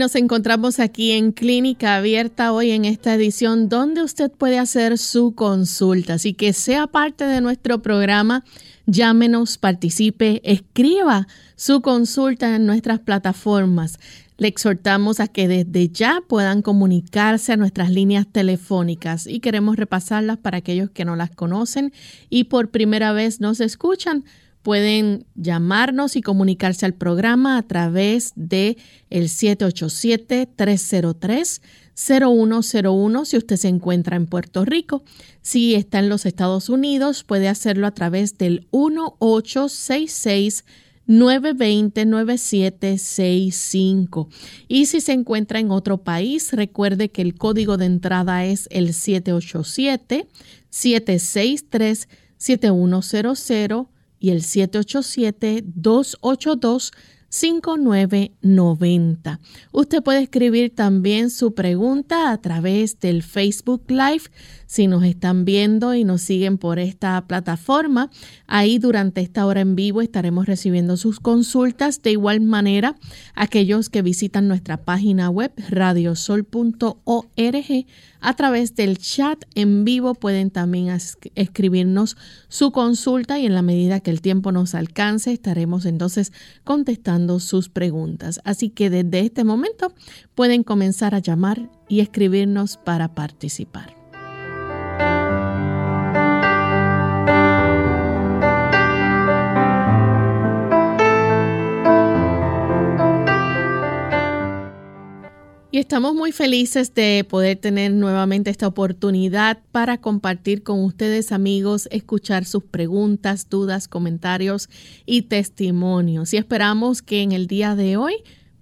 Nos encontramos aquí en Clínica Abierta hoy en esta edición donde usted puede hacer su consulta. Así que sea parte de nuestro programa, llámenos, participe, escriba su consulta en nuestras plataformas. Le exhortamos a que desde ya puedan comunicarse a nuestras líneas telefónicas y queremos repasarlas para aquellos que no las conocen y por primera vez nos escuchan Pueden llamarnos y comunicarse al programa a través de el 787-303-0101 si usted se encuentra en Puerto Rico. Si está en los Estados Unidos, puede hacerlo a través del 1866 920-9765. Y si se encuentra en otro país, recuerde que el código de entrada es el 787-763-7100 y el 787-282. 5990. Usted puede escribir también su pregunta a través del Facebook Live si nos están viendo y nos siguen por esta plataforma, ahí durante esta hora en vivo estaremos recibiendo sus consultas. De igual manera, aquellos que visitan nuestra página web radiosol.org a través del chat en vivo pueden también escribirnos su consulta y en la medida que el tiempo nos alcance estaremos entonces contestando sus preguntas. Así que desde este momento pueden comenzar a llamar y escribirnos para participar. Y estamos muy felices de poder tener nuevamente esta oportunidad para compartir con ustedes amigos, escuchar sus preguntas, dudas, comentarios y testimonios. Y esperamos que en el día de hoy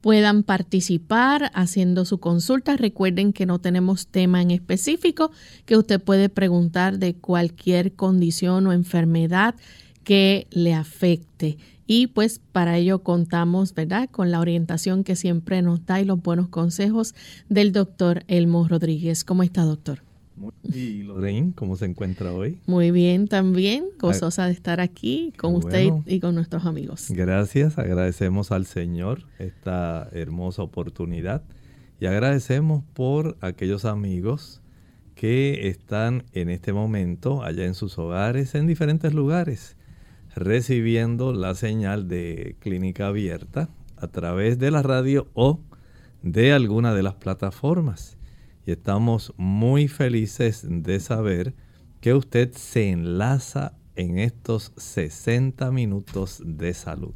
puedan participar haciendo su consulta. Recuerden que no tenemos tema en específico, que usted puede preguntar de cualquier condición o enfermedad que le afecte. Y pues para ello contamos, ¿verdad?, con la orientación que siempre nos da y los buenos consejos del doctor Elmo Rodríguez. ¿Cómo está, doctor? ¿Y Lorraine, cómo se encuentra hoy? Muy bien también, gozosa de estar aquí con usted y con nuestros amigos. Gracias, agradecemos al Señor esta hermosa oportunidad y agradecemos por aquellos amigos que están en este momento allá en sus hogares, en diferentes lugares recibiendo la señal de clínica abierta a través de la radio o de alguna de las plataformas. Y estamos muy felices de saber que usted se enlaza en estos 60 minutos de salud.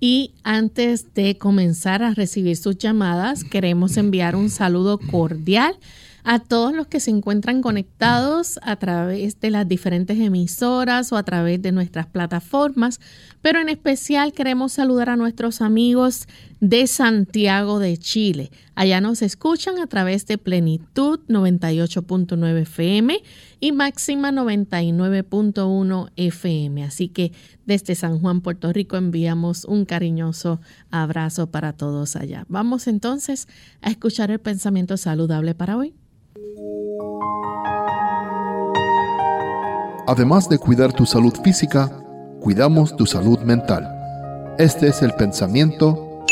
Y antes de comenzar a recibir sus llamadas, queremos enviar un saludo cordial a todos los que se encuentran conectados a través de las diferentes emisoras o a través de nuestras plataformas, pero en especial queremos saludar a nuestros amigos de Santiago de Chile. Allá nos escuchan a través de Plenitud 98.9 FM y Máxima 99.1 FM. Así que desde San Juan, Puerto Rico, enviamos un cariñoso abrazo para todos allá. Vamos entonces a escuchar el pensamiento saludable para hoy. Además de cuidar tu salud física, cuidamos tu salud mental. Este es el pensamiento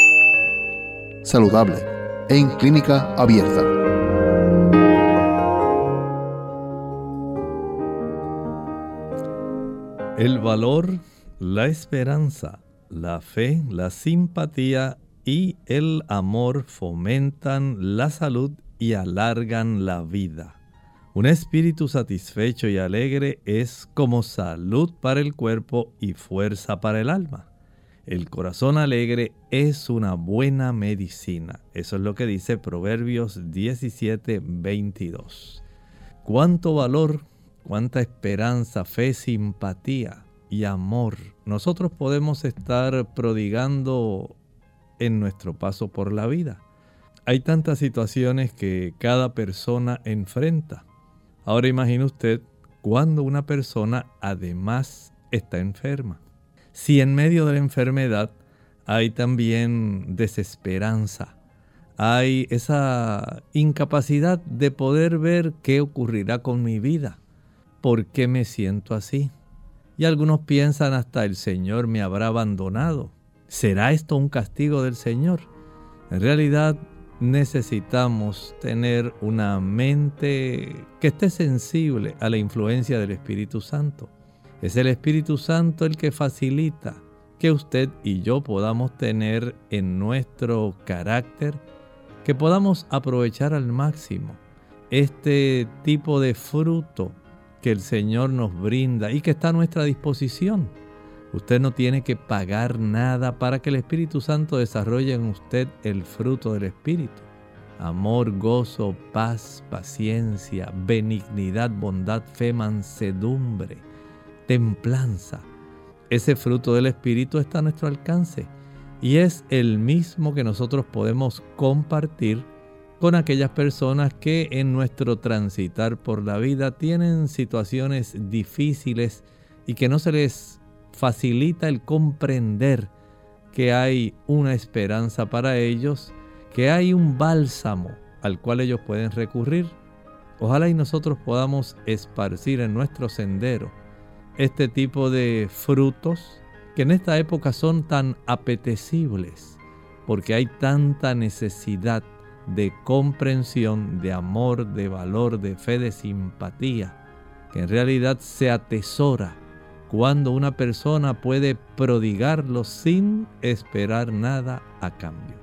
saludable en clínica abierta. El valor, la esperanza, la fe, la simpatía y el amor fomentan la salud y alargan la vida. Un espíritu satisfecho y alegre es como salud para el cuerpo y fuerza para el alma. El corazón alegre es una buena medicina. Eso es lo que dice Proverbios 17, 22. Cuánto valor, cuánta esperanza, fe, simpatía y amor nosotros podemos estar prodigando en nuestro paso por la vida. Hay tantas situaciones que cada persona enfrenta. Ahora imagine usted cuando una persona además está enferma. Si en medio de la enfermedad hay también desesperanza, hay esa incapacidad de poder ver qué ocurrirá con mi vida, por qué me siento así. Y algunos piensan hasta el Señor me habrá abandonado. ¿Será esto un castigo del Señor? En realidad necesitamos tener una mente que esté sensible a la influencia del Espíritu Santo. Es el Espíritu Santo el que facilita que usted y yo podamos tener en nuestro carácter, que podamos aprovechar al máximo este tipo de fruto que el Señor nos brinda y que está a nuestra disposición. Usted no tiene que pagar nada para que el Espíritu Santo desarrolle en usted el fruto del Espíritu. Amor, gozo, paz, paciencia, benignidad, bondad, fe, mansedumbre templanza. Ese fruto del Espíritu está a nuestro alcance y es el mismo que nosotros podemos compartir con aquellas personas que en nuestro transitar por la vida tienen situaciones difíciles y que no se les facilita el comprender que hay una esperanza para ellos, que hay un bálsamo al cual ellos pueden recurrir. Ojalá y nosotros podamos esparcir en nuestro sendero este tipo de frutos que en esta época son tan apetecibles porque hay tanta necesidad de comprensión, de amor, de valor, de fe, de simpatía, que en realidad se atesora cuando una persona puede prodigarlo sin esperar nada a cambio.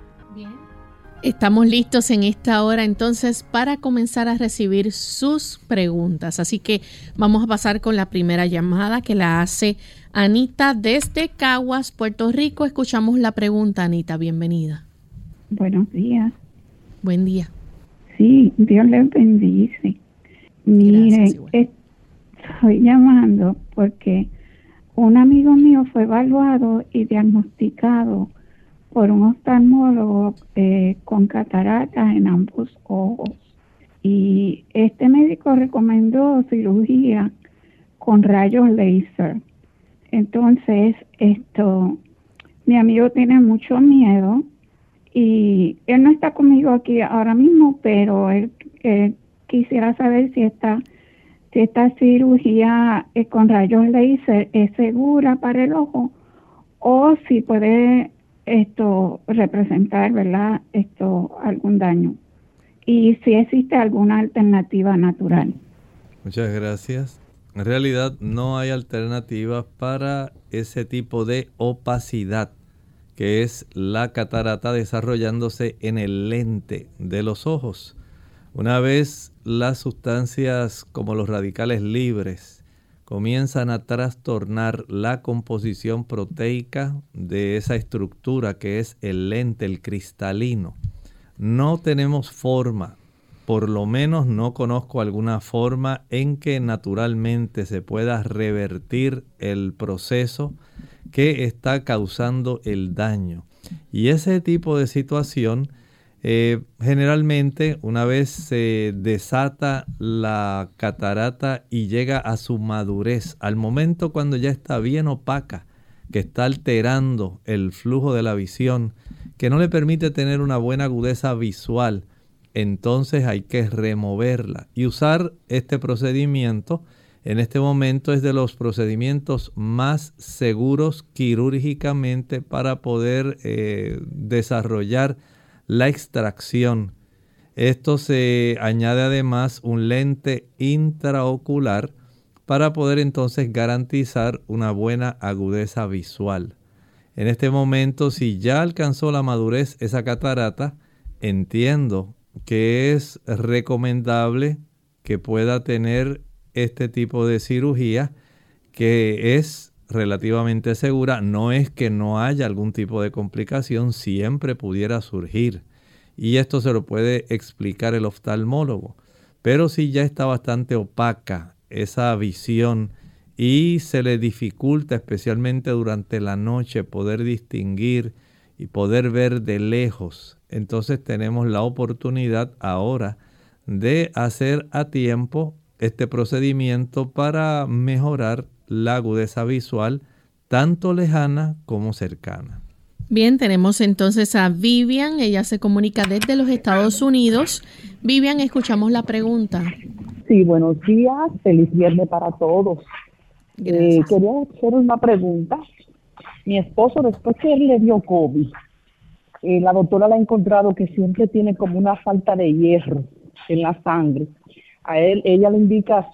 Estamos listos en esta hora entonces para comenzar a recibir sus preguntas. Así que vamos a pasar con la primera llamada que la hace Anita desde Caguas, Puerto Rico. Escuchamos la pregunta, Anita. Bienvenida. Buenos días. Buen día. Sí, Dios les bendice. Mire, estoy llamando porque un amigo mío fue evaluado y diagnosticado por un oftalmólogo eh, con cataratas en ambos ojos. Y este médico recomendó cirugía con rayos láser. Entonces, esto, mi amigo tiene mucho miedo y él no está conmigo aquí ahora mismo, pero él, quisiera saber si esta, si esta cirugía con rayos láser es segura para el ojo o si puede esto representar, ¿verdad? Esto algún daño. Y si existe alguna alternativa natural. Muchas gracias. En realidad no hay alternativas para ese tipo de opacidad que es la catarata desarrollándose en el lente de los ojos. Una vez las sustancias como los radicales libres comienzan a trastornar la composición proteica de esa estructura que es el lente, el cristalino. No tenemos forma, por lo menos no conozco alguna forma en que naturalmente se pueda revertir el proceso que está causando el daño. Y ese tipo de situación eh, generalmente una vez se desata la catarata y llega a su madurez, al momento cuando ya está bien opaca, que está alterando el flujo de la visión, que no le permite tener una buena agudeza visual, entonces hay que removerla y usar este procedimiento. En este momento es de los procedimientos más seguros quirúrgicamente para poder eh, desarrollar la extracción. Esto se añade además un lente intraocular para poder entonces garantizar una buena agudeza visual. En este momento, si ya alcanzó la madurez esa catarata, entiendo que es recomendable que pueda tener este tipo de cirugía, que es relativamente segura. No es que no haya algún tipo de complicación, siempre pudiera surgir. Y esto se lo puede explicar el oftalmólogo. Pero si ya está bastante opaca esa visión y se le dificulta especialmente durante la noche poder distinguir y poder ver de lejos, entonces tenemos la oportunidad ahora de hacer a tiempo este procedimiento para mejorar la agudeza visual tanto lejana como cercana. Bien, tenemos entonces a Vivian, ella se comunica desde los Estados Unidos. Vivian, escuchamos la pregunta. Sí, buenos días, feliz viernes para todos. Eh, quería hacer una pregunta. Mi esposo, después que él le dio COVID, eh, la doctora le ha encontrado que siempre tiene como una falta de hierro en la sangre. A él, ella le indica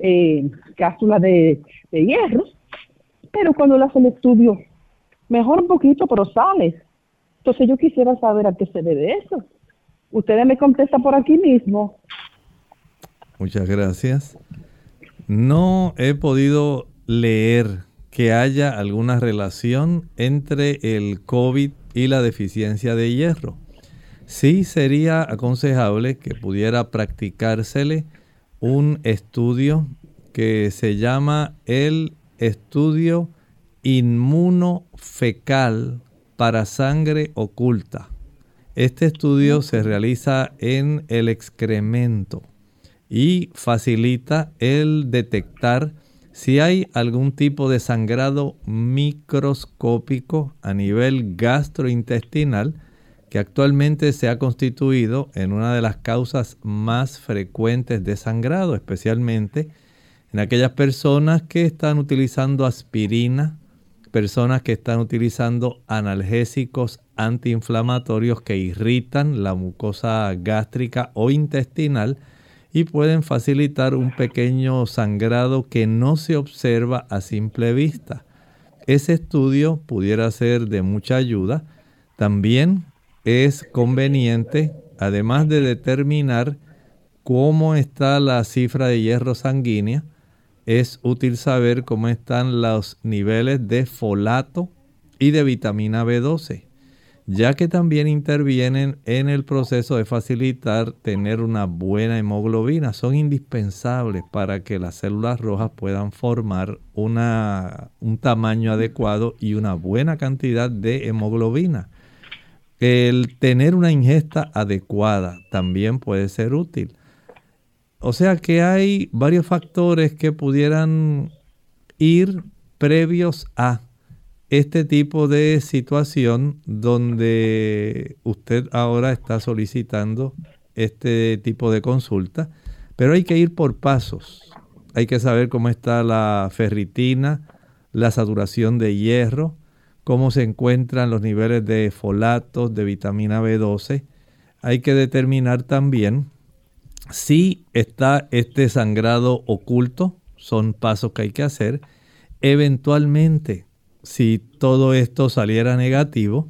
eh, cápsulas de, hierro, pero cuando le hace el estudio, mejor un poquito, pero sale. Entonces yo quisiera saber a qué se debe eso. Ustedes me contestan por aquí mismo. Muchas gracias. No he podido leer que haya alguna relación entre el COVID y la deficiencia de hierro. Sí sería aconsejable que pudiera practicársele un estudio que se llama el estudio inmunofecal para sangre oculta. Este estudio se realiza en el excremento y facilita el detectar si hay algún tipo de sangrado microscópico a nivel gastrointestinal que actualmente se ha constituido en una de las causas más frecuentes de sangrado, especialmente en aquellas personas que están utilizando aspirina, personas que están utilizando analgésicos antiinflamatorios que irritan la mucosa gástrica o intestinal, y pueden facilitar un pequeño sangrado que no se observa a simple vista. Ese estudio pudiera ser de mucha ayuda. También es conveniente, además de determinar cómo está la cifra de hierro sanguínea, es útil saber cómo están los niveles de folato y de vitamina B12 ya que también intervienen en el proceso de facilitar tener una buena hemoglobina. Son indispensables para que las células rojas puedan formar una, un tamaño adecuado y una buena cantidad de hemoglobina. El tener una ingesta adecuada también puede ser útil. O sea que hay varios factores que pudieran ir previos a este tipo de situación donde usted ahora está solicitando este tipo de consulta, pero hay que ir por pasos. Hay que saber cómo está la ferritina, la saturación de hierro, cómo se encuentran los niveles de folatos, de vitamina B12. Hay que determinar también si está este sangrado oculto, son pasos que hay que hacer. Eventualmente, si todo esto saliera negativo,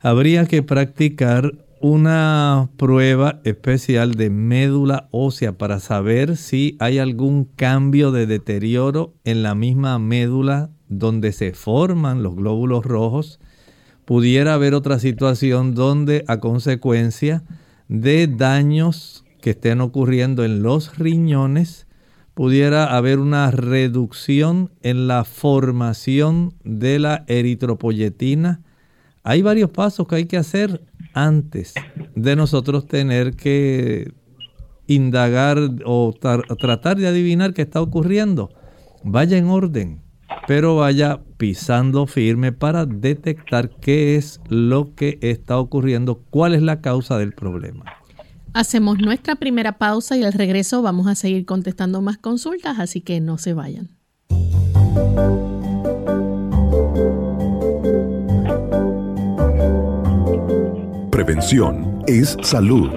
habría que practicar una prueba especial de médula ósea para saber si hay algún cambio de deterioro en la misma médula donde se forman los glóbulos rojos. Pudiera haber otra situación donde a consecuencia de daños que estén ocurriendo en los riñones, pudiera haber una reducción en la formación de la eritropoyetina. Hay varios pasos que hay que hacer antes de nosotros tener que indagar o tratar de adivinar qué está ocurriendo. Vaya en orden, pero vaya pisando firme para detectar qué es lo que está ocurriendo, cuál es la causa del problema. Hacemos nuestra primera pausa y al regreso vamos a seguir contestando más consultas, así que no se vayan. Prevención es salud.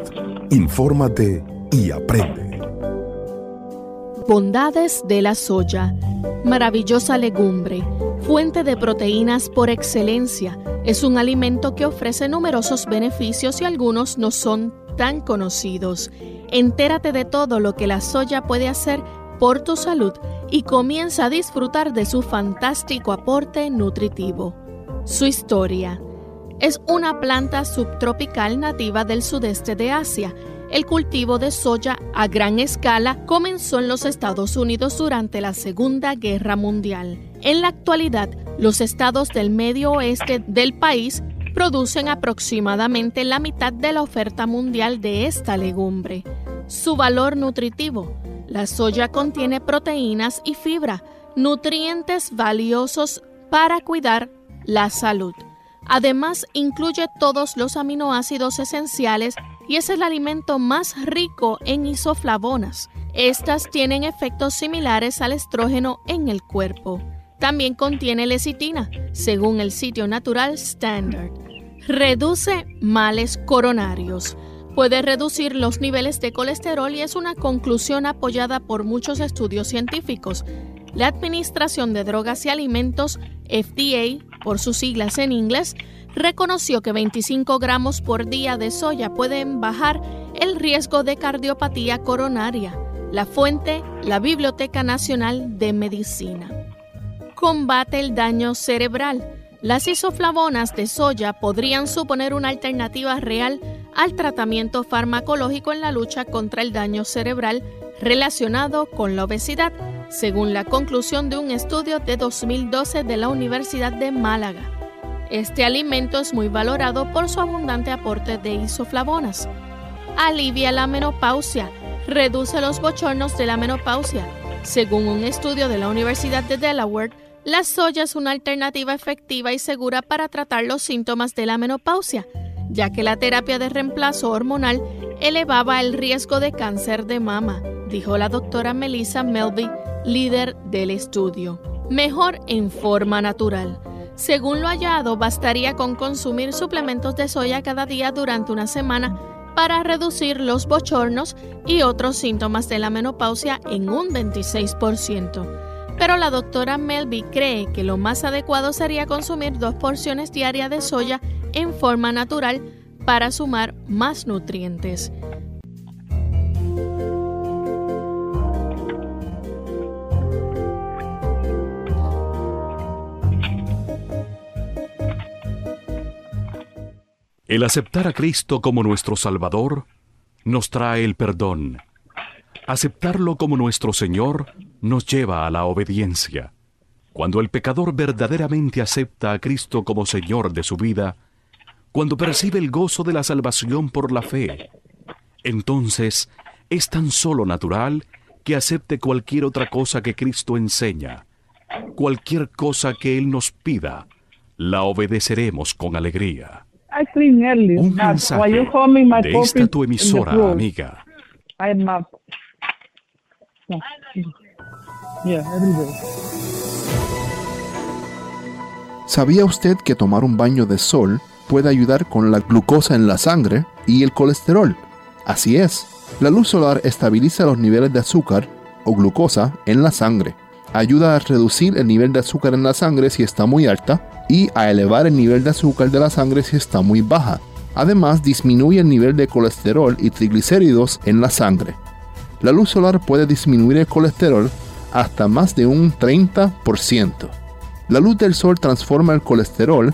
Infórmate y aprende. Bondades de la soya. Maravillosa legumbre, fuente de proteínas por excelencia. Es un alimento que ofrece numerosos beneficios y algunos no son tan conocidos. Entérate de todo lo que la soya puede hacer por tu salud y comienza a disfrutar de su fantástico aporte nutritivo. Su historia. Es una planta subtropical nativa del sudeste de Asia. El cultivo de soya a gran escala comenzó en los Estados Unidos durante la Segunda Guerra Mundial. En la actualidad, los estados del medio oeste del país producen aproximadamente la mitad de la oferta mundial de esta legumbre. Su valor nutritivo. La soya contiene proteínas y fibra, nutrientes valiosos para cuidar la salud. Además, incluye todos los aminoácidos esenciales y es el alimento más rico en isoflavonas. Estas tienen efectos similares al estrógeno en el cuerpo. También contiene lecitina, según el sitio natural Standard. Reduce males coronarios. Puede reducir los niveles de colesterol y es una conclusión apoyada por muchos estudios científicos. La Administración de Drogas y Alimentos, FDA, por sus siglas en inglés, reconoció que 25 gramos por día de soya pueden bajar el riesgo de cardiopatía coronaria. La fuente, la Biblioteca Nacional de Medicina. Combate el daño cerebral. Las isoflavonas de soya podrían suponer una alternativa real al tratamiento farmacológico en la lucha contra el daño cerebral relacionado con la obesidad, según la conclusión de un estudio de 2012 de la Universidad de Málaga. Este alimento es muy valorado por su abundante aporte de isoflavonas. Alivia la menopausia, reduce los bochornos de la menopausia. Según un estudio de la Universidad de Delaware, la soya es una alternativa efectiva y segura para tratar los síntomas de la menopausia, ya que la terapia de reemplazo hormonal elevaba el riesgo de cáncer de mama, dijo la doctora Melissa Melby, líder del estudio. Mejor en forma natural. Según lo hallado, bastaría con consumir suplementos de soya cada día durante una semana para reducir los bochornos y otros síntomas de la menopausia en un 26% pero la doctora Melby cree que lo más adecuado sería consumir dos porciones diarias de soya en forma natural para sumar más nutrientes. El aceptar a Cristo como nuestro Salvador nos trae el perdón. Aceptarlo como nuestro Señor nos lleva a la obediencia. Cuando el pecador verdaderamente acepta a Cristo como Señor de su vida, cuando percibe el gozo de la salvación por la fe, entonces es tan solo natural que acepte cualquier otra cosa que Cristo enseña. Cualquier cosa que Él nos pida, la obedeceremos con alegría. Un mensaje de esta tu emisora, amiga. ¿Sabía usted que tomar un baño de sol puede ayudar con la glucosa en la sangre y el colesterol? Así es, la luz solar estabiliza los niveles de azúcar o glucosa en la sangre, ayuda a reducir el nivel de azúcar en la sangre si está muy alta y a elevar el nivel de azúcar de la sangre si está muy baja. Además, disminuye el nivel de colesterol y triglicéridos en la sangre la luz solar puede disminuir el colesterol hasta más de un 30%. La luz del sol transforma el colesterol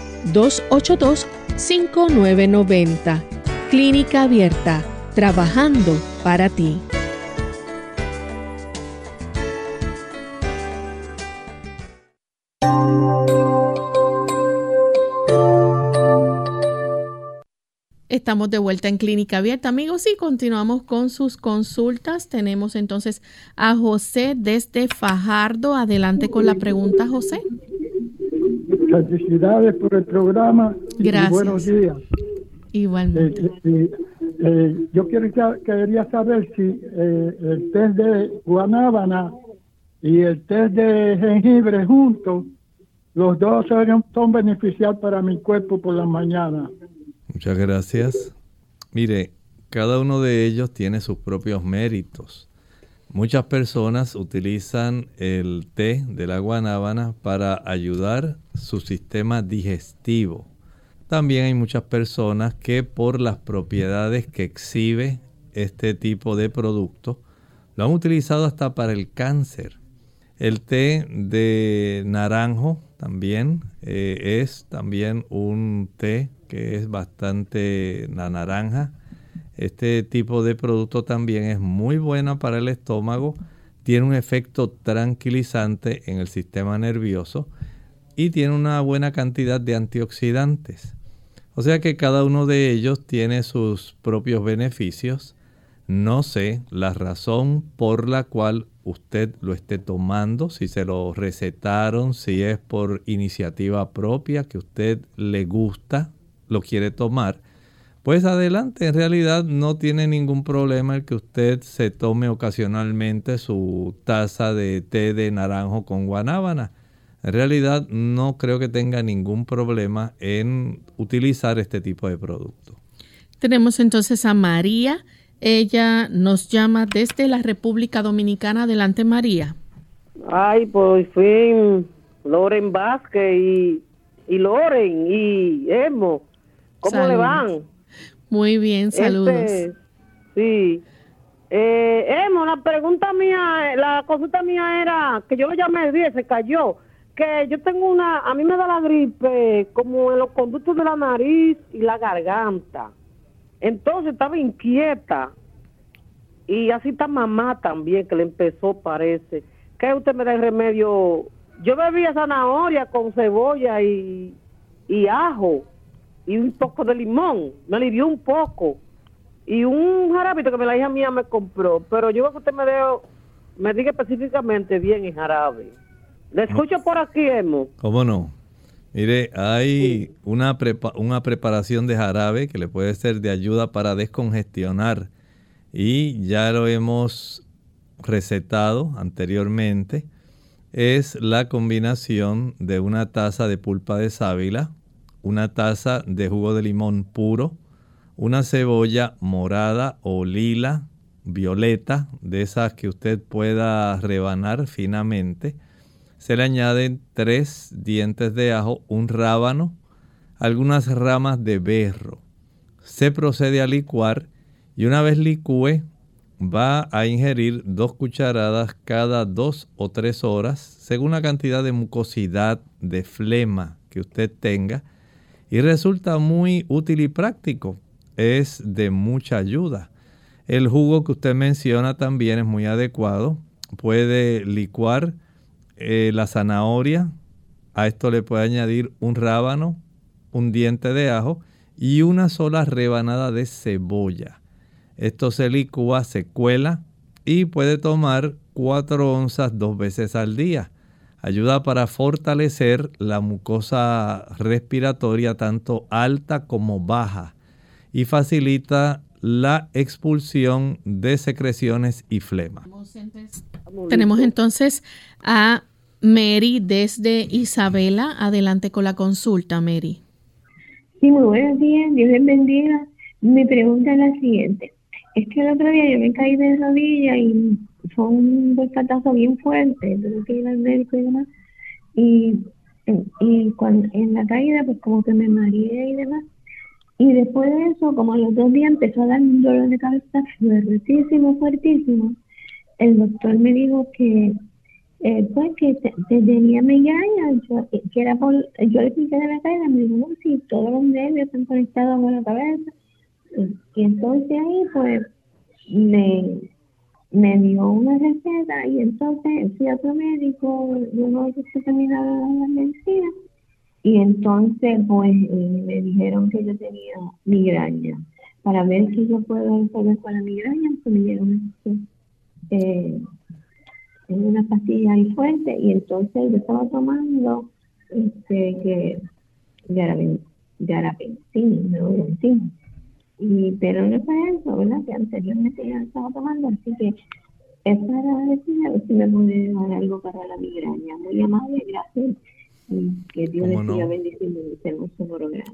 282-5990. Clínica Abierta, trabajando para ti. Estamos de vuelta en Clínica Abierta, amigos, y continuamos con sus consultas. Tenemos entonces a José desde Fajardo. Adelante con la pregunta, José. Felicidades por el programa. Gracias. buenos días. Igualmente. Eh, eh, eh, yo quería saber si el test de guanábana y el test de jengibre juntos, los dos son, son beneficiales para mi cuerpo por la mañana. Muchas gracias. Mire, cada uno de ellos tiene sus propios méritos. Muchas personas utilizan el té de la guanábana para ayudar su sistema digestivo. También hay muchas personas que por las propiedades que exhibe este tipo de producto, lo han utilizado hasta para el cáncer. El té de naranjo también eh, es también un té que es bastante la naranja. Este tipo de producto también es muy bueno para el estómago, tiene un efecto tranquilizante en el sistema nervioso y tiene una buena cantidad de antioxidantes. O sea que cada uno de ellos tiene sus propios beneficios. No sé la razón por la cual usted lo esté tomando, si se lo recetaron, si es por iniciativa propia, que usted le gusta lo quiere tomar, pues adelante, en realidad no tiene ningún problema el que usted se tome ocasionalmente su taza de té de naranjo con guanábana. En realidad no creo que tenga ningún problema en utilizar este tipo de producto. Tenemos entonces a María. Ella nos llama desde la República Dominicana. Adelante, María. Ay, pues fin, Loren Vázquez y, y Loren y Emo. ¿Cómo le van? Muy bien, este, saludos. sí. Eh, Emo, la pregunta mía, la consulta mía era que yo lo llamé el día, se cayó. Que yo tengo una, a mí me da la gripe como en los conductos de la nariz y la garganta. Entonces estaba inquieta. Y así está mamá también, que le empezó, parece. ¿Qué usted me da el remedio? Yo bebía zanahoria con cebolla y, y ajo y un poco de limón. Me alivió un poco. Y un jarabito que me la hija mía me compró. Pero yo creo que usted me, deo, me diga específicamente bien el jarabe. Le escucho por aquí, Emo. ¿Cómo no? Mire, hay una, una preparación de jarabe que le puede ser de ayuda para descongestionar. Y ya lo hemos recetado anteriormente. Es la combinación de una taza de pulpa de sábila, una taza de jugo de limón puro, una cebolla morada o lila, violeta, de esas que usted pueda rebanar finamente. Se le añaden tres dientes de ajo, un rábano, algunas ramas de berro. Se procede a licuar y una vez licúe va a ingerir dos cucharadas cada dos o tres horas según la cantidad de mucosidad, de flema que usted tenga y resulta muy útil y práctico. Es de mucha ayuda. El jugo que usted menciona también es muy adecuado. Puede licuar eh, la zanahoria. A esto le puede añadir un rábano, un diente de ajo y una sola rebanada de cebolla. Esto se licúa, se cuela y puede tomar 4 onzas dos veces al día ayuda para fortalecer la mucosa respiratoria tanto alta como baja y facilita la expulsión de secreciones y flema. Tenemos entonces a Mary desde Isabela. Adelante con la consulta, Mary. Sí, muy buenos días, Dios les bendiga. Mi pregunta es la siguiente. Es que el otro día yo me caí de rodilla y fue un descatazo bien fuerte, tuve que ir al médico y demás. Y, y cuando, en la caída, pues como que me mareé y demás. Y después de eso, como a los dos días empezó a dar un dolor de cabeza fuertísimo, fuertísimo. El doctor me dijo que, eh, pues que tenía migraña, yo, que era por, yo le expliqué de la caída, me dijo, no, si todos los nervios están conectados con la cabeza. Y entonces ahí, pues, me, me dio una receta y entonces fui a otro médico, luego que se terminaba la medicina, Y entonces, pues, eh, me dijeron que yo tenía migraña. Para ver si yo puedo poder con la migraña, pues me dieron eh, una pastilla y fuerte. Y entonces yo estaba tomando este, que garapentina, no, y pero no fue eso, ¿verdad? Que anteriormente ya estaba tomando, así que es para decir a ver si me puede dar algo para la migraña. Muy amable, gracias. Y que Dios les siga bendiciendo este hermoso programa.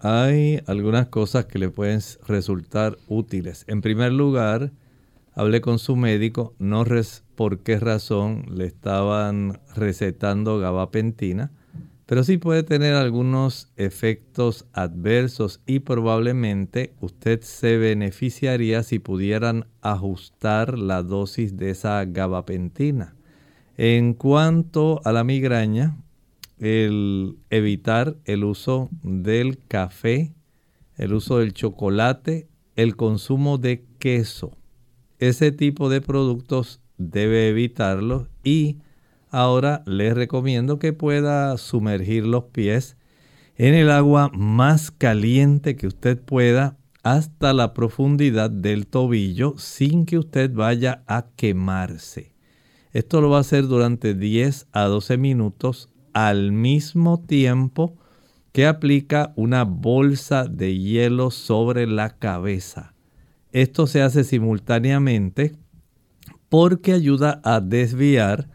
Hay algunas cosas que le pueden resultar útiles. En primer lugar, hablé con su médico, no res por qué razón le estaban recetando gabapentina pero sí puede tener algunos efectos adversos y probablemente usted se beneficiaría si pudieran ajustar la dosis de esa gabapentina. En cuanto a la migraña, el evitar el uso del café, el uso del chocolate, el consumo de queso. Ese tipo de productos debe evitarlo y Ahora les recomiendo que pueda sumergir los pies en el agua más caliente que usted pueda hasta la profundidad del tobillo sin que usted vaya a quemarse. Esto lo va a hacer durante 10 a 12 minutos al mismo tiempo que aplica una bolsa de hielo sobre la cabeza. Esto se hace simultáneamente porque ayuda a desviar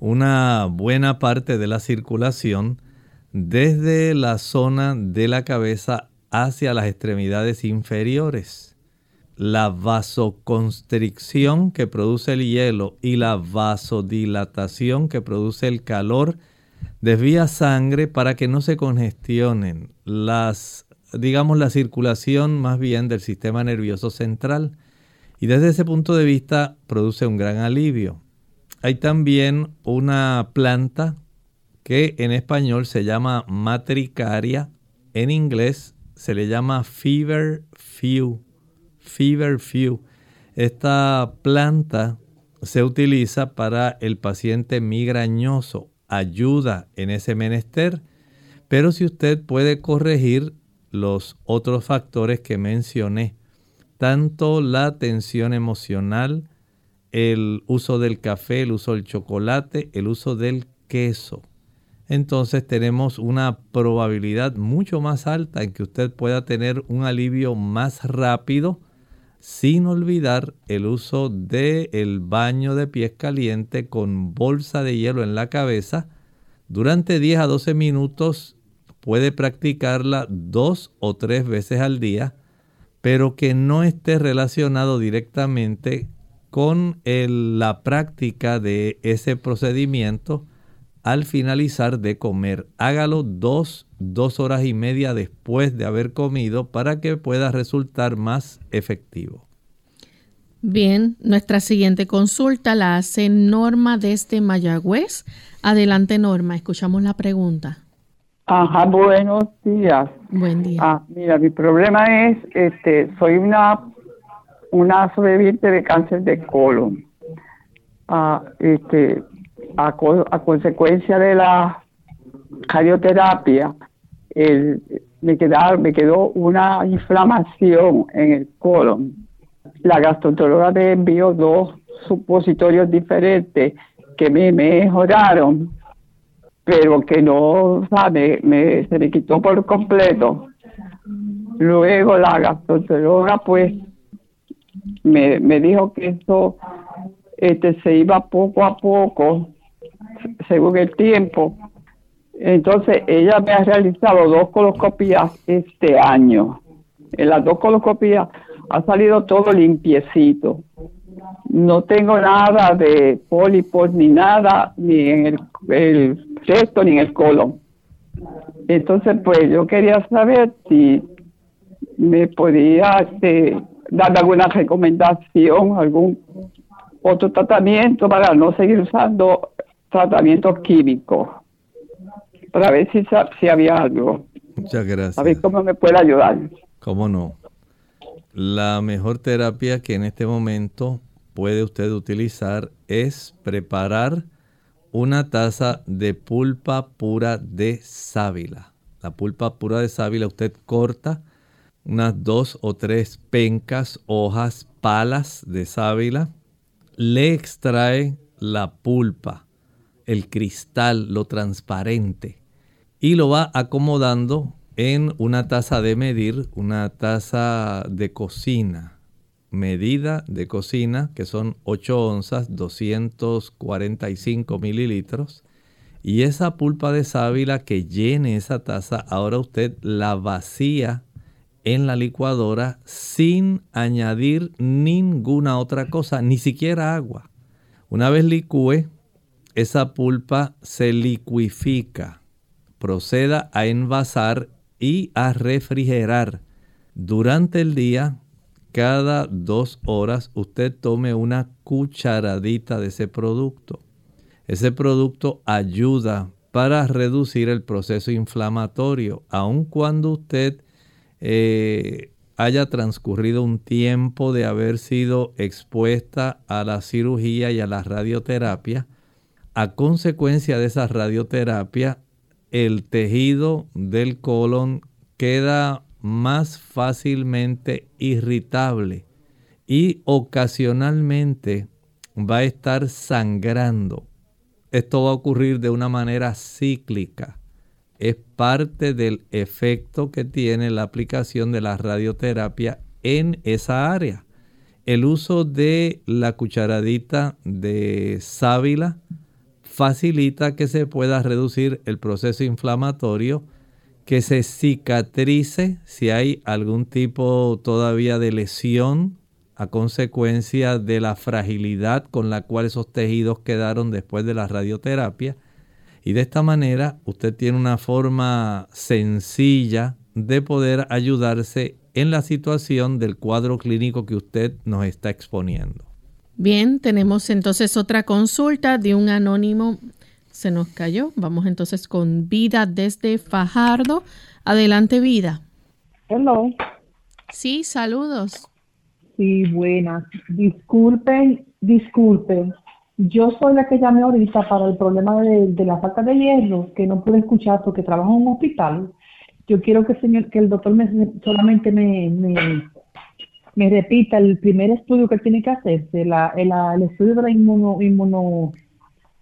una buena parte de la circulación desde la zona de la cabeza hacia las extremidades inferiores. La vasoconstricción que produce el hielo y la vasodilatación que produce el calor desvía sangre para que no se congestionen las digamos la circulación más bien del sistema nervioso central y desde ese punto de vista produce un gran alivio. Hay también una planta que en español se llama matricaria, en inglés se le llama fever few. Esta planta se utiliza para el paciente migrañoso, ayuda en ese menester, pero si usted puede corregir los otros factores que mencioné, tanto la tensión emocional, el uso del café, el uso del chocolate, el uso del queso. Entonces tenemos una probabilidad mucho más alta en que usted pueda tener un alivio más rápido sin olvidar el uso del el baño de pies caliente con bolsa de hielo en la cabeza. Durante 10 a 12 minutos puede practicarla dos o tres veces al día, pero que no esté relacionado directamente con la práctica de ese procedimiento al finalizar de comer. Hágalo dos, dos horas y media después de haber comido para que pueda resultar más efectivo. Bien, nuestra siguiente consulta la hace Norma desde Mayagüez. Adelante Norma, escuchamos la pregunta. Ajá, buenos días. Buen día. Ah, mira, mi problema es, este, soy una una sobreviviente de cáncer de colon. a este, a, consecuencia de la radioterapia, me, me quedó una inflamación en el colon. La gastroenteróloga me envió dos supositorios diferentes que me mejoraron, pero que no, sabe, me, se me quitó por completo. Luego la gastroenteróloga pues me, me dijo que esto este, se iba poco a poco, según el tiempo. Entonces, ella me ha realizado dos coloscopías este año. En las dos coloscopías ha salido todo limpiecito. No tengo nada de pólipos ni nada, ni en el, el ni en el colon. Entonces, pues yo quería saber si me podía este, dar alguna recomendación, algún otro tratamiento para no seguir usando tratamientos químicos, para ver si, si había algo. Muchas gracias. A ver cómo me puede ayudar. ¿Cómo no? La mejor terapia que en este momento puede usted utilizar es preparar una taza de pulpa pura de sábila. La pulpa pura de sábila usted corta unas dos o tres pencas, hojas, palas de sábila, le extrae la pulpa, el cristal, lo transparente, y lo va acomodando en una taza de medir, una taza de cocina, medida de cocina, que son 8 onzas, 245 mililitros. Y esa pulpa de sábila que llene esa taza, ahora usted la vacía en la licuadora sin añadir ninguna otra cosa, ni siquiera agua. Una vez licúe, esa pulpa se liquifica. Proceda a envasar y a refrigerar. Durante el día, cada dos horas, usted tome una cucharadita de ese producto. Ese producto ayuda para reducir el proceso inflamatorio, aun cuando usted eh, haya transcurrido un tiempo de haber sido expuesta a la cirugía y a la radioterapia. A consecuencia de esa radioterapia, el tejido del colon queda más fácilmente irritable y ocasionalmente va a estar sangrando. Esto va a ocurrir de una manera cíclica. Parte del efecto que tiene la aplicación de la radioterapia en esa área. El uso de la cucharadita de sábila facilita que se pueda reducir el proceso inflamatorio, que se cicatrice si hay algún tipo todavía de lesión a consecuencia de la fragilidad con la cual esos tejidos quedaron después de la radioterapia. Y de esta manera usted tiene una forma sencilla de poder ayudarse en la situación del cuadro clínico que usted nos está exponiendo. Bien, tenemos entonces otra consulta de un anónimo. Se nos cayó. Vamos entonces con Vida desde Fajardo. Adelante, Vida. Hello. Sí, saludos. Sí, buenas. Disculpen, disculpen. Yo soy la que llamé ahorita para el problema de, la falta de hierro, que no pude escuchar porque trabajo en un hospital. Yo quiero que el señor, que el doctor me, solamente me me repita el primer estudio que tiene que hacerse, la, el, estudio de la inmuno, inmuno,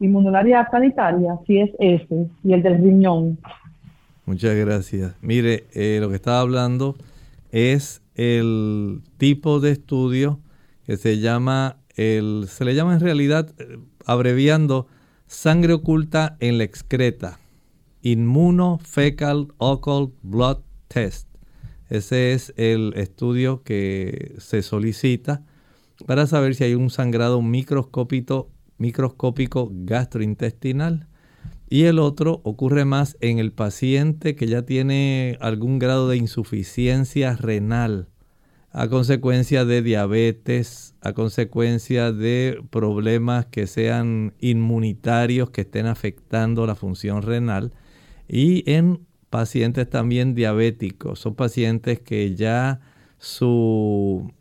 inmunolaria sanitaria, si es ese, y el del riñón. Muchas gracias. Mire, eh, lo que estaba hablando es el tipo de estudio que se llama, el, se le llama en realidad, eh, abreviando, sangre oculta en la excreta, Fecal Occult Blood Test. Ese es el estudio que se solicita para saber si hay un sangrado microscópico gastrointestinal. Y el otro ocurre más en el paciente que ya tiene algún grado de insuficiencia renal a consecuencia de diabetes, a consecuencia de problemas que sean inmunitarios que estén afectando la función renal y en pacientes también diabéticos. Son pacientes que ya su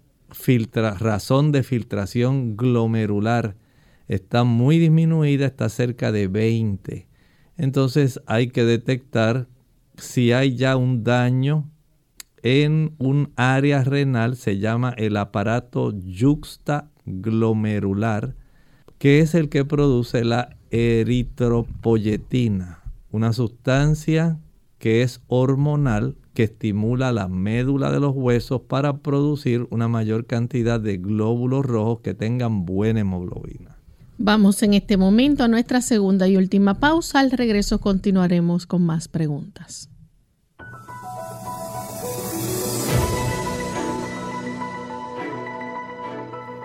razón de filtración glomerular está muy disminuida, está cerca de 20. Entonces hay que detectar si hay ya un daño en un área renal, se llama el aparato glomerular, que es el que produce la eritropoyetina, una sustancia que es hormonal que estimula la médula de los huesos para producir una mayor cantidad de glóbulos rojos que tengan buena hemoglobina. Vamos en este momento a nuestra segunda y última pausa. Al regreso continuaremos con más preguntas.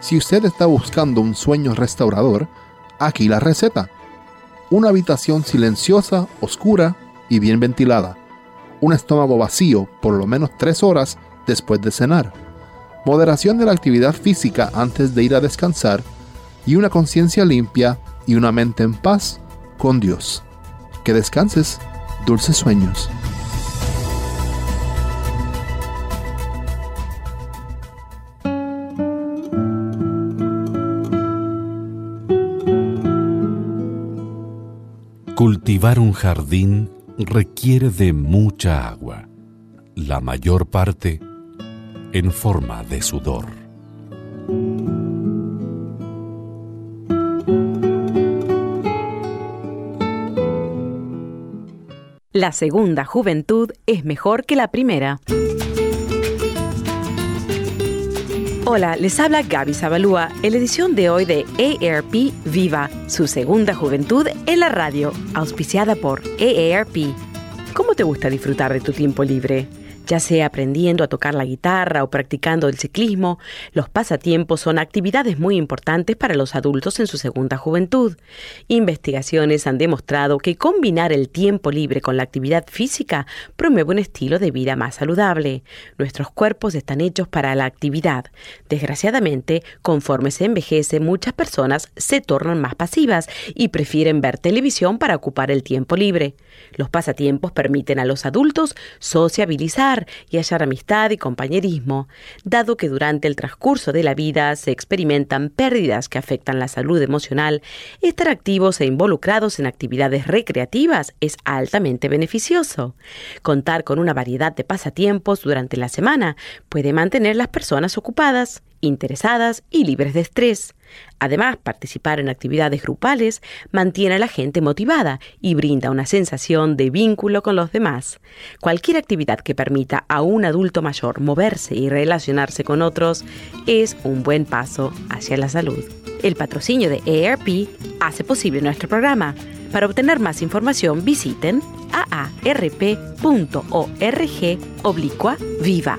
Si usted está buscando un sueño restaurador, aquí la receta. Una habitación silenciosa, oscura y bien ventilada, un estómago vacío por lo menos tres horas después de cenar, moderación de la actividad física antes de ir a descansar y una conciencia limpia y una mente en paz con Dios. Que descanses, dulces sueños. Cultivar un jardín requiere de mucha agua, la mayor parte en forma de sudor. La segunda juventud es mejor que la primera. Hola, les habla Gaby Zabalúa en la edición de hoy de AARP Viva, su segunda juventud en la radio, auspiciada por AARP. ¿Cómo te gusta disfrutar de tu tiempo libre? Ya sea aprendiendo a tocar la guitarra o practicando el ciclismo, los pasatiempos son actividades muy importantes para los adultos en su segunda juventud. Investigaciones han demostrado que combinar el tiempo libre con la actividad física promueve un estilo de vida más saludable. Nuestros cuerpos están hechos para la actividad. Desgraciadamente, conforme se envejece, muchas personas se tornan más pasivas y prefieren ver televisión para ocupar el tiempo libre. Los pasatiempos permiten a los adultos sociabilizar y hallar amistad y compañerismo, dado que durante el transcurso de la vida se experimentan pérdidas que afectan la salud emocional, estar activos e involucrados en actividades recreativas es altamente beneficioso. Contar con una variedad de pasatiempos durante la semana puede mantener las personas ocupadas interesadas y libres de estrés. Además, participar en actividades grupales mantiene a la gente motivada y brinda una sensación de vínculo con los demás. Cualquier actividad que permita a un adulto mayor moverse y relacionarse con otros es un buen paso hacia la salud. El patrocinio de AARP hace posible nuestro programa. Para obtener más información visiten aarp.org oblicua viva.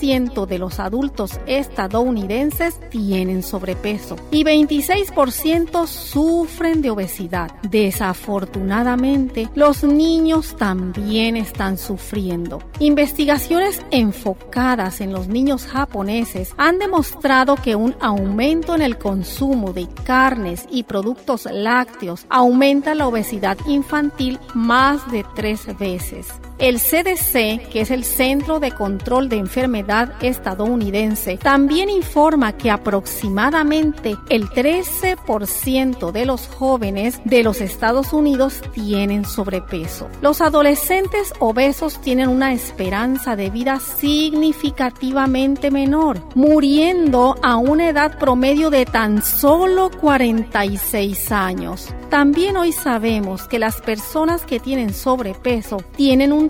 de los adultos estadounidenses tienen sobrepeso y 26% sufren de obesidad. Desafortunadamente, los niños también están sufriendo. Investigaciones enfocadas en los niños japoneses han demostrado que un aumento en el consumo de carnes y productos lácteos aumenta la obesidad infantil más de tres veces. El CDC, que es el Centro de Control de Enfermedad estadounidense, también informa que aproximadamente el 13% de los jóvenes de los Estados Unidos tienen sobrepeso. Los adolescentes obesos tienen una esperanza de vida significativamente menor, muriendo a una edad promedio de tan solo 46 años. También hoy sabemos que las personas que tienen sobrepeso tienen un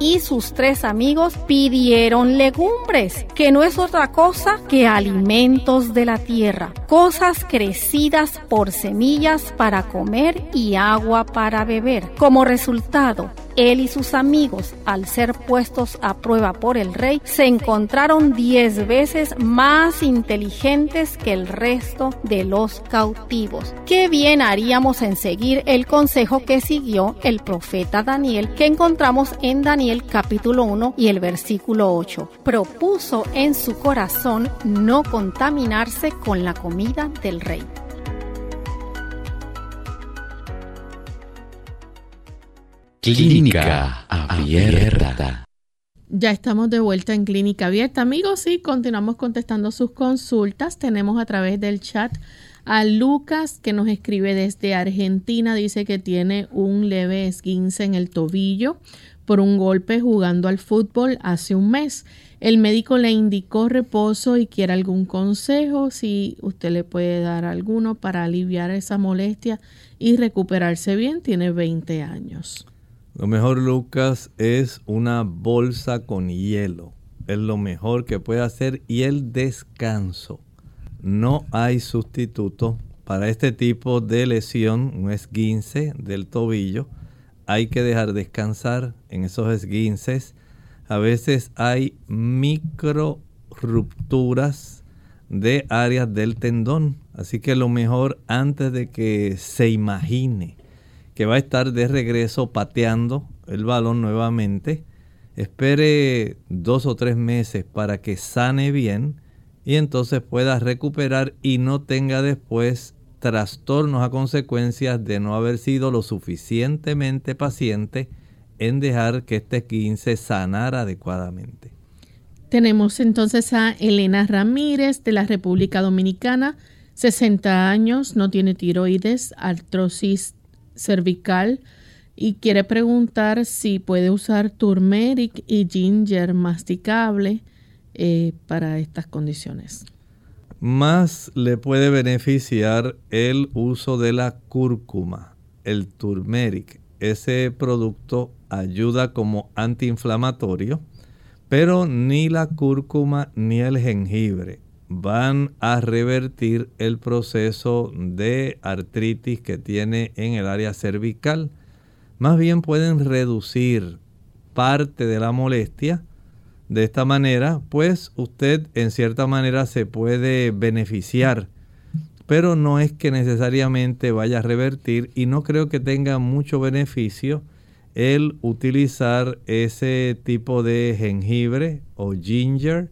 y sus tres amigos pidieron legumbres, que no es otra cosa que alimentos de la tierra, cosas crecidas por semillas para comer y agua para beber. Como resultado, él y sus amigos, al ser puestos a prueba por el rey, se encontraron diez veces más inteligentes que el resto de los cautivos. Qué bien haríamos en seguir el consejo que siguió el profeta Daniel, que encontramos en Daniel capítulo 1 y el versículo 8. Propuso en su corazón no contaminarse con la comida del rey. Clínica Abierta. Ya estamos de vuelta en Clínica Abierta. Amigos, sí, continuamos contestando sus consultas. Tenemos a través del chat a Lucas que nos escribe desde Argentina. Dice que tiene un leve esguince en el tobillo por un golpe jugando al fútbol hace un mes. El médico le indicó reposo y quiere algún consejo, si usted le puede dar alguno para aliviar esa molestia y recuperarse bien. Tiene 20 años. Lo mejor, Lucas, es una bolsa con hielo. Es lo mejor que puede hacer y el descanso. No hay sustituto para este tipo de lesión, un esguince del tobillo. Hay que dejar descansar en esos esguinces. A veces hay micro rupturas de áreas del tendón. Así que lo mejor antes de que se imagine que va a estar de regreso pateando el balón nuevamente. Espere dos o tres meses para que sane bien y entonces pueda recuperar y no tenga después trastornos a consecuencias de no haber sido lo suficientemente paciente en dejar que este 15 sanara adecuadamente. Tenemos entonces a Elena Ramírez de la República Dominicana, 60 años, no tiene tiroides, artrosis cervical y quiere preguntar si puede usar turmeric y ginger masticable eh, para estas condiciones. Más le puede beneficiar el uso de la cúrcuma, el turmeric. Ese producto ayuda como antiinflamatorio, pero ni la cúrcuma ni el jengibre van a revertir el proceso de artritis que tiene en el área cervical. Más bien pueden reducir parte de la molestia. De esta manera, pues usted en cierta manera se puede beneficiar, pero no es que necesariamente vaya a revertir y no creo que tenga mucho beneficio el utilizar ese tipo de jengibre o ginger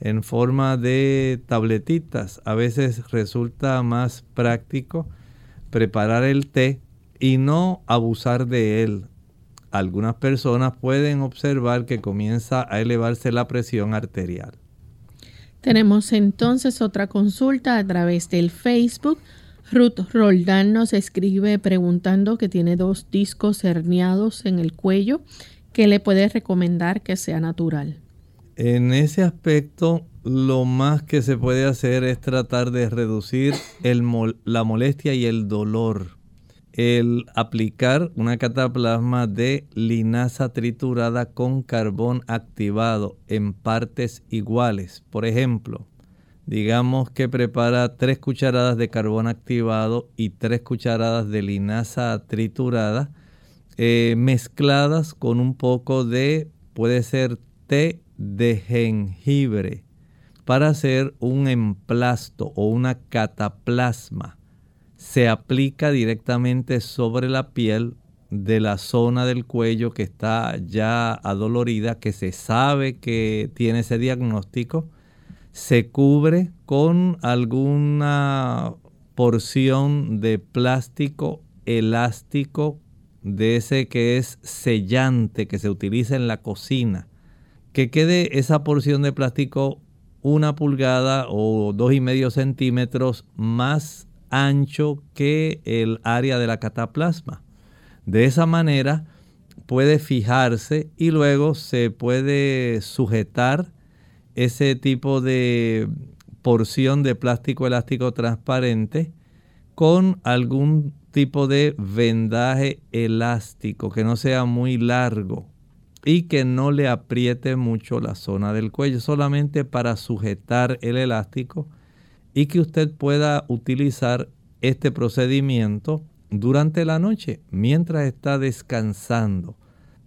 en forma de tabletitas. A veces resulta más práctico preparar el té y no abusar de él. Algunas personas pueden observar que comienza a elevarse la presión arterial. Tenemos entonces otra consulta a través del Facebook. Ruth Roldán nos escribe preguntando que tiene dos discos herniados en el cuello. ¿Qué le puede recomendar que sea natural? En ese aspecto, lo más que se puede hacer es tratar de reducir la molestia y el dolor. El aplicar una cataplasma de linaza triturada con carbón activado en partes iguales. Por ejemplo, digamos que prepara tres cucharadas de carbón activado y tres cucharadas de linaza triturada eh, mezcladas con un poco de, puede ser té de jengibre para hacer un emplasto o una cataplasma. Se aplica directamente sobre la piel de la zona del cuello que está ya adolorida, que se sabe que tiene ese diagnóstico. Se cubre con alguna porción de plástico elástico de ese que es sellante que se utiliza en la cocina que quede esa porción de plástico una pulgada o dos y medio centímetros más ancho que el área de la cataplasma. De esa manera puede fijarse y luego se puede sujetar ese tipo de porción de plástico elástico transparente con algún tipo de vendaje elástico que no sea muy largo y que no le apriete mucho la zona del cuello, solamente para sujetar el elástico y que usted pueda utilizar este procedimiento durante la noche mientras está descansando.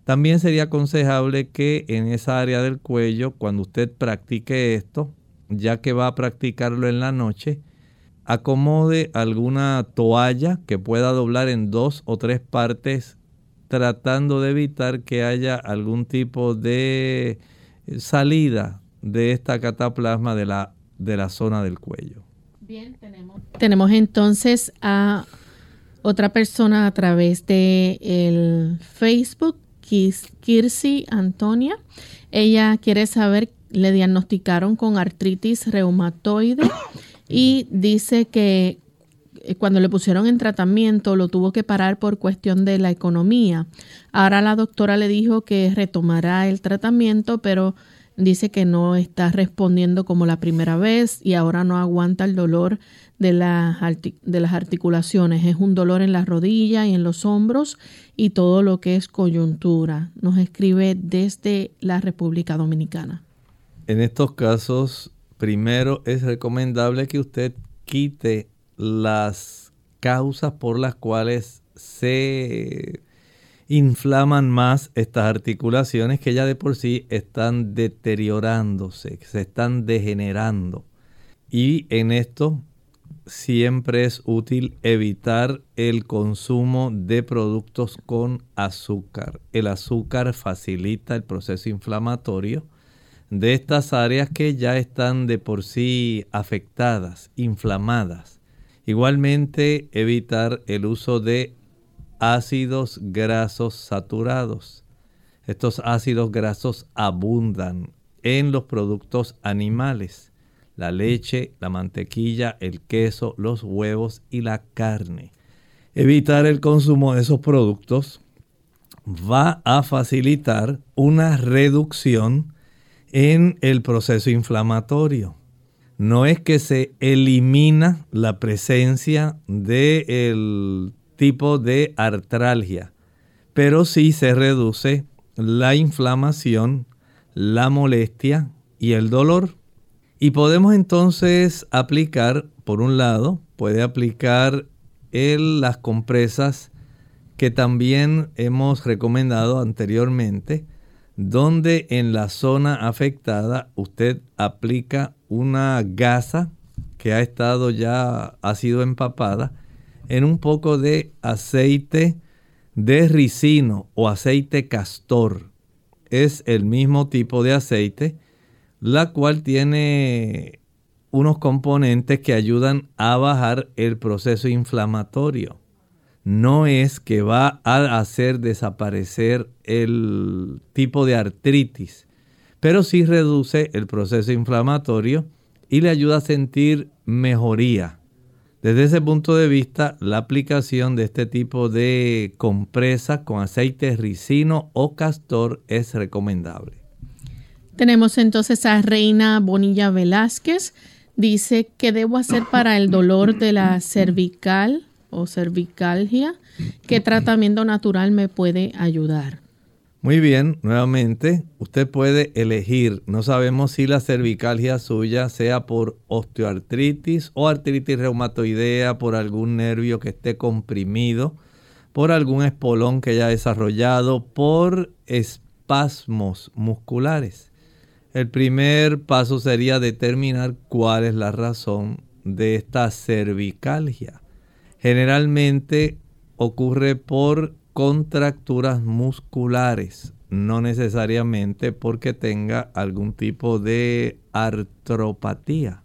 También sería aconsejable que en esa área del cuello, cuando usted practique esto, ya que va a practicarlo en la noche, acomode alguna toalla que pueda doblar en dos o tres partes tratando de evitar que haya algún tipo de salida de esta cataplasma de la, de la zona del cuello. Bien, tenemos, tenemos entonces a otra persona a través de el Facebook Kirsi Antonia. Ella quiere saber, le diagnosticaron con artritis reumatoide y dice que eh, cuando le pusieron en tratamiento lo tuvo que parar por cuestión de la economía. Ahora la doctora le dijo que retomará el tratamiento, pero dice que no está respondiendo como la primera vez y ahora no aguanta el dolor de las, de las articulaciones. Es un dolor en las rodillas y en los hombros y todo lo que es coyuntura. Nos escribe desde la República Dominicana. En estos casos, primero es recomendable que usted quite las causas por las cuales se inflaman más estas articulaciones que ya de por sí están deteriorándose, se están degenerando. Y en esto siempre es útil evitar el consumo de productos con azúcar. El azúcar facilita el proceso inflamatorio de estas áreas que ya están de por sí afectadas, inflamadas. Igualmente evitar el uso de ácidos grasos saturados. Estos ácidos grasos abundan en los productos animales, la leche, la mantequilla, el queso, los huevos y la carne. Evitar el consumo de esos productos va a facilitar una reducción en el proceso inflamatorio. No es que se elimina la presencia del tipo de artralgia, pero sí se reduce la inflamación, la molestia y el dolor. Y podemos entonces aplicar, por un lado, puede aplicar las compresas que también hemos recomendado anteriormente, donde en la zona afectada usted aplica una gasa que ha estado ya, ha sido empapada en un poco de aceite de ricino o aceite castor. Es el mismo tipo de aceite, la cual tiene unos componentes que ayudan a bajar el proceso inflamatorio. No es que va a hacer desaparecer el tipo de artritis, pero sí reduce el proceso inflamatorio y le ayuda a sentir mejoría. Desde ese punto de vista, la aplicación de este tipo de compresa con aceite ricino o castor es recomendable. Tenemos entonces a Reina Bonilla Velázquez. Dice, ¿qué debo hacer para el dolor de la cervical o cervicalgia? ¿Qué tratamiento natural me puede ayudar? Muy bien, nuevamente, usted puede elegir. No sabemos si la cervicalgia suya sea por osteoartritis o artritis reumatoidea, por algún nervio que esté comprimido, por algún espolón que haya desarrollado, por espasmos musculares. El primer paso sería determinar cuál es la razón de esta cervicalgia. Generalmente ocurre por contracturas musculares, no necesariamente porque tenga algún tipo de artropatía.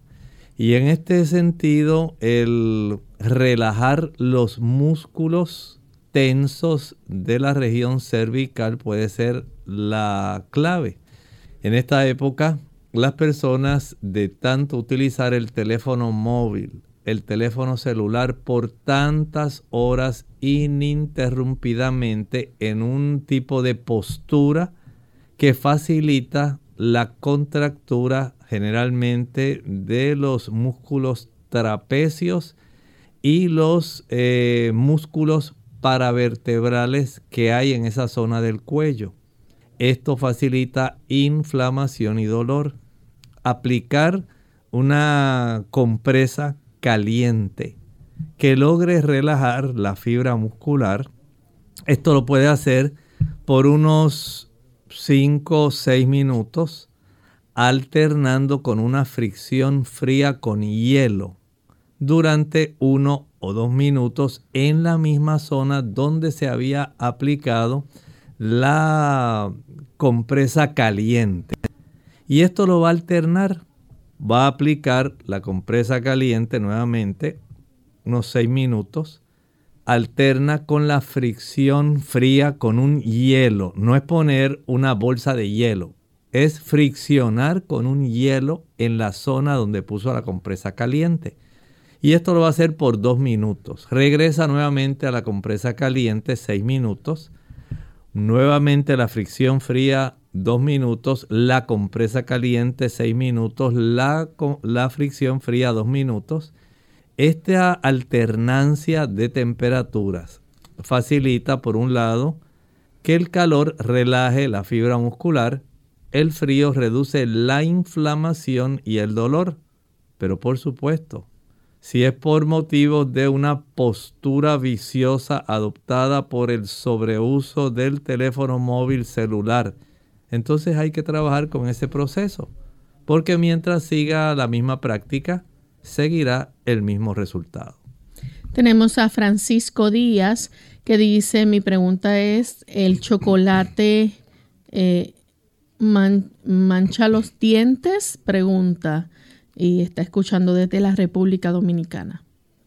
Y en este sentido, el relajar los músculos tensos de la región cervical puede ser la clave. En esta época, las personas de tanto utilizar el teléfono móvil, el teléfono celular por tantas horas ininterrumpidamente en un tipo de postura que facilita la contractura generalmente de los músculos trapecios y los eh, músculos paravertebrales que hay en esa zona del cuello. Esto facilita inflamación y dolor. Aplicar una compresa caliente que logre relajar la fibra muscular. Esto lo puede hacer por unos 5 o 6 minutos, alternando con una fricción fría con hielo durante uno o dos minutos en la misma zona donde se había aplicado la compresa caliente. Y esto lo va a alternar. Va a aplicar la compresa caliente nuevamente unos 6 minutos, alterna con la fricción fría con un hielo. No es poner una bolsa de hielo, es friccionar con un hielo en la zona donde puso la compresa caliente. Y esto lo va a hacer por dos minutos. Regresa nuevamente a la compresa caliente seis minutos. Nuevamente la fricción fría dos minutos. La compresa caliente seis minutos. La, la fricción fría dos minutos. Esta alternancia de temperaturas facilita, por un lado, que el calor relaje la fibra muscular, el frío reduce la inflamación y el dolor. Pero por supuesto, si es por motivo de una postura viciosa adoptada por el sobreuso del teléfono móvil celular, entonces hay que trabajar con ese proceso. Porque mientras siga la misma práctica, seguirá el mismo resultado. Tenemos a Francisco Díaz que dice, mi pregunta es, ¿el chocolate eh, mancha los dientes? Pregunta, y está escuchando desde la República Dominicana.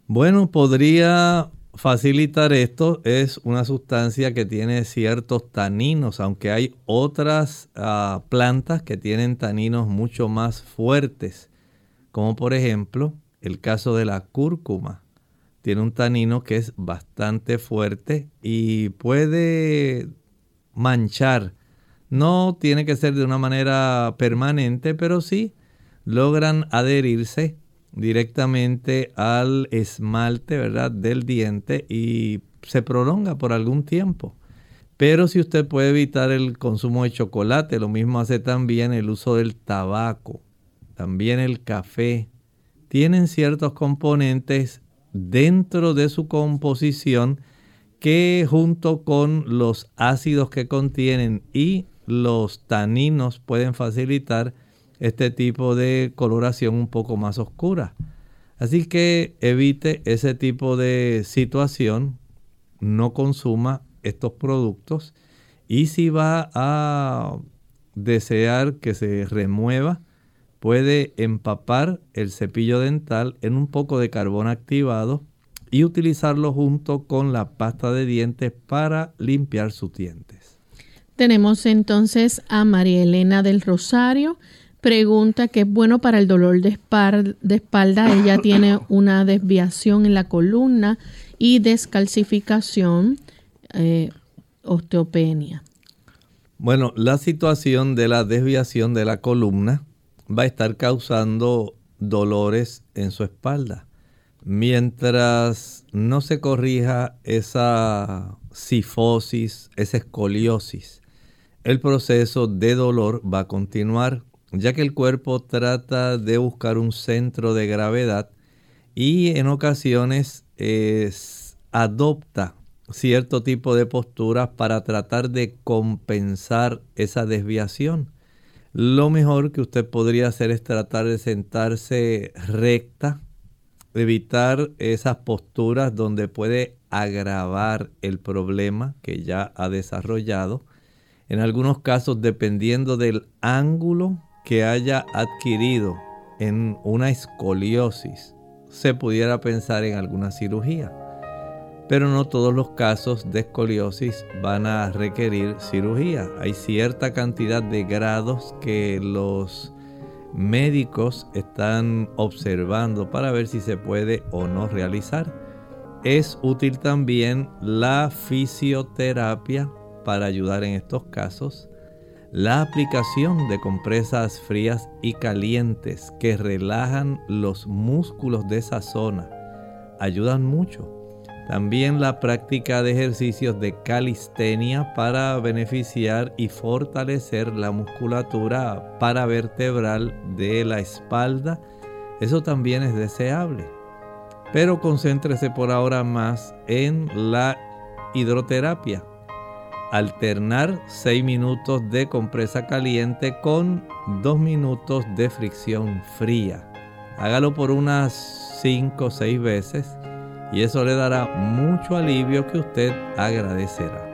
Bueno, podría facilitar esto. Es una sustancia que tiene ciertos taninos, aunque hay otras ah, plantas que tienen taninos mucho más fuertes como por ejemplo el caso de la cúrcuma. Tiene un tanino que es bastante fuerte y puede manchar. No tiene que ser de una manera permanente, pero sí logran adherirse directamente al esmalte, ¿verdad?, del diente y se prolonga por algún tiempo. Pero si usted puede evitar el consumo de chocolate, lo mismo hace también el uso del tabaco también el café, tienen ciertos componentes dentro de su composición que junto con los ácidos que contienen y los taninos pueden facilitar este tipo de coloración un poco más oscura. Así que evite ese tipo de situación, no consuma estos productos y si va a desear que se remueva puede empapar el cepillo dental en un poco de carbón activado y utilizarlo junto con la pasta de dientes para limpiar sus dientes. Tenemos entonces a María Elena del Rosario. Pregunta que es bueno para el dolor de, espalda. Ella tiene una desviación en la columna y descalcificación, eh, osteopenia. Bueno, la situación de la desviación de la columna va a estar causando dolores en su espalda. Mientras no se corrija esa sifosis, esa escoliosis, el proceso de dolor va a continuar, ya que el cuerpo trata de buscar un centro de gravedad y en ocasiones adopta cierto tipo de posturas para tratar de compensar esa desviación. Lo mejor que usted podría hacer es tratar de sentarse recta, evitar esas posturas donde puede agravar el problema que ya ha desarrollado. En algunos casos, dependiendo del ángulo que haya adquirido en una escoliosis, se pudiera pensar en alguna cirugía pero no todos los casos de escoliosis van a requerir cirugía. Hay cierta cantidad de grados que los médicos están observando para ver si se puede o no realizar. Es útil también la fisioterapia para ayudar en estos casos. La aplicación de compresas frías y calientes que relajan los músculos de esa zona ayudan mucho. También la práctica de ejercicios de calistenia para beneficiar y fortalecer la musculatura paravertebral de la espalda. Eso también es deseable. Pero concéntrese por ahora más en la hidroterapia. Alternar 6 minutos de compresa caliente con 2 minutos de fricción fría. Hágalo por unas 5 o 6 veces y eso le dará mucho alivio que usted agradecerá.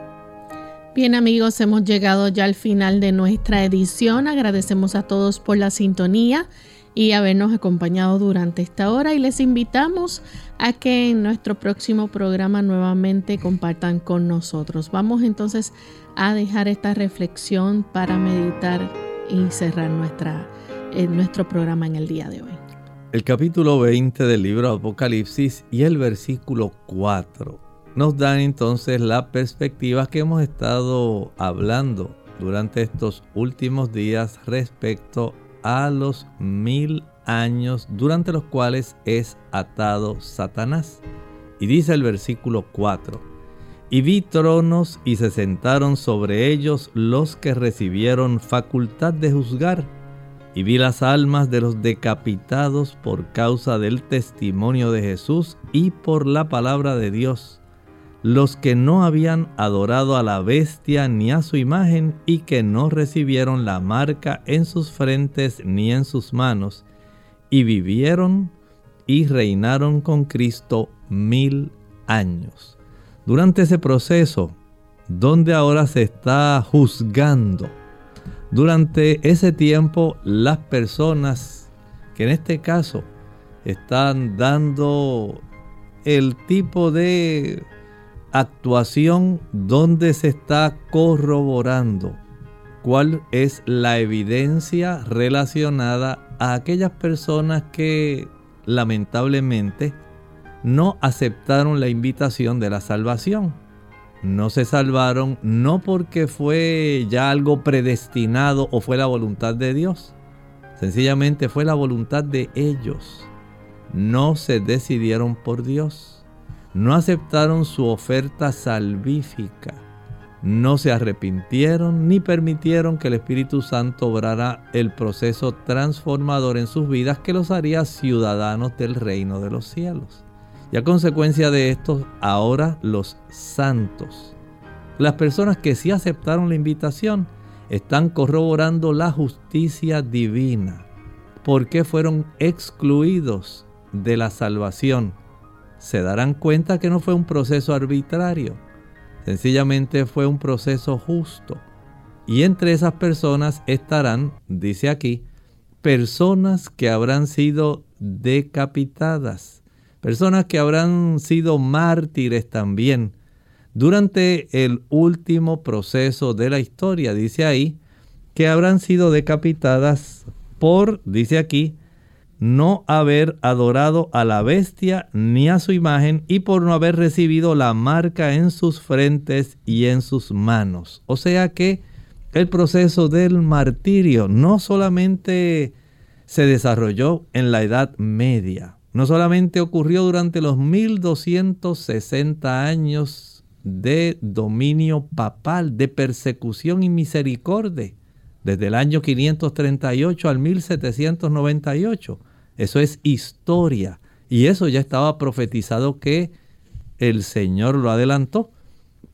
Bien amigos, hemos llegado ya al final de nuestra edición. Agradecemos a todos por la sintonía y habernos acompañado durante esta hora y les invitamos a que en nuestro próximo programa nuevamente compartan con nosotros. Vamos entonces a dejar esta reflexión para meditar y cerrar nuestra, nuestro programa en el día de hoy. El capítulo 20 del libro Apocalipsis y el versículo 4 nos dan entonces la perspectiva que hemos estado hablando durante estos últimos días respecto a los mil años durante los cuales es atado Satanás. Y dice el versículo 4, y vi tronos y se sentaron sobre ellos los que recibieron facultad de juzgar, y vi las almas de los decapitados por causa del testimonio de Jesús y por la palabra de Dios los que no habían adorado a la bestia ni a su imagen y que no recibieron la marca en sus frentes ni en sus manos, y vivieron y reinaron con Cristo mil años. Durante ese proceso, donde ahora se está juzgando, durante ese tiempo las personas que en este caso están dando el tipo de actuación donde se está corroborando cuál es la evidencia relacionada a aquellas personas que lamentablemente no aceptaron la invitación de la salvación. No se salvaron no porque fue ya algo predestinado o fue la voluntad de Dios. Sencillamente fue la voluntad de ellos. No se decidieron por Dios no aceptaron su oferta salvífica, no se arrepintieron ni permitieron que el Espíritu Santo obrara el proceso transformador en sus vidas que los haría ciudadanos del reino de los cielos. Y a consecuencia de esto, ahora los santos, las personas que sí aceptaron la invitación, están corroborando la justicia divina. ¿Por qué fueron excluidos de la salvación? Se darán cuenta que no fue un proceso arbitrario, sencillamente fue un proceso justo. Y entre esas personas estarán, dice aquí, personas que habrán sido decapitadas, personas que habrán sido mártires también. Durante el último proceso de la historia, dice ahí, que habrán sido decapitadas por, dice aquí, no haber adorado a la bestia ni a su imagen y por no haber recibido la marca en sus frentes y en sus manos. O sea que el proceso del martirio no solamente se desarrolló en la Edad Media, no solamente ocurrió durante los 1260 años de dominio papal, de persecución y misericordia, desde el año 538 al 1798 eso es historia. Y eso ya estaba profetizado que el Señor lo adelantó.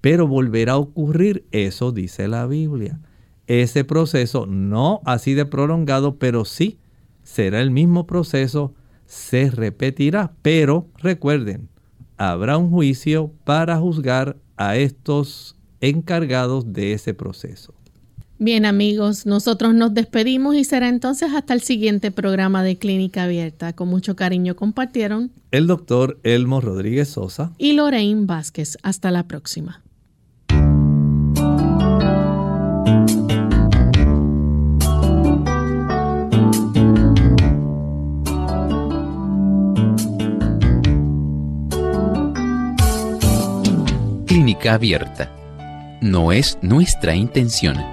Pero volverá a ocurrir, eso dice la Biblia. Ese proceso no así de prolongado, pero sí será el mismo proceso, se repetirá. Pero recuerden, habrá un juicio para juzgar a estos encargados de ese proceso. Bien amigos, nosotros nos despedimos y será entonces hasta el siguiente programa de Clínica Abierta. Con mucho cariño compartieron el doctor Elmo Rodríguez Sosa y Lorraine Vázquez. Hasta la próxima. Clínica Abierta. No es nuestra intención